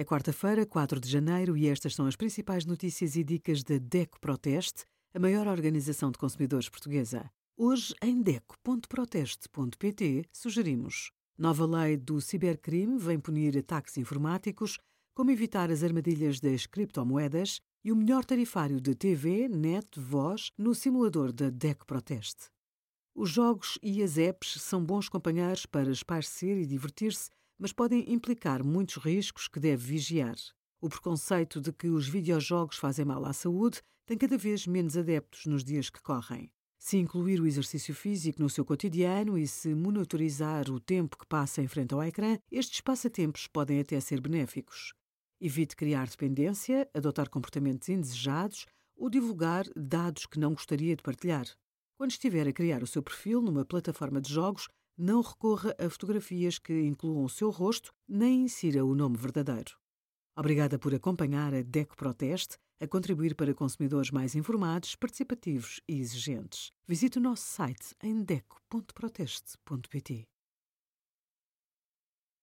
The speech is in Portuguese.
É quarta-feira, 4 de janeiro, e estas são as principais notícias e dicas da DECO Proteste, a maior organização de consumidores portuguesa. Hoje, em DECO.proteste.pt, sugerimos Nova lei do cibercrime vem punir ataques informáticos, como evitar as armadilhas das criptomoedas e o melhor tarifário de TV, net, voz no simulador da DEC Proteste. Os jogos e as apps são bons companheiros para esparcer e divertir-se, mas podem implicar muitos riscos que deve vigiar. O preconceito de que os videojogos fazem mal à saúde tem cada vez menos adeptos nos dias que correm. Se incluir o exercício físico no seu cotidiano e se monitorizar o tempo que passa em frente ao ecrã, estes passatempos podem até ser benéficos. Evite criar dependência, adotar comportamentos indesejados ou divulgar dados que não gostaria de partilhar. Quando estiver a criar o seu perfil numa plataforma de jogos, não recorra a fotografias que incluam o seu rosto nem insira o nome verdadeiro. Obrigada por acompanhar a DECO Proteste a contribuir para consumidores mais informados, participativos e exigentes. Visite o nosso site em deco.proteste.pt.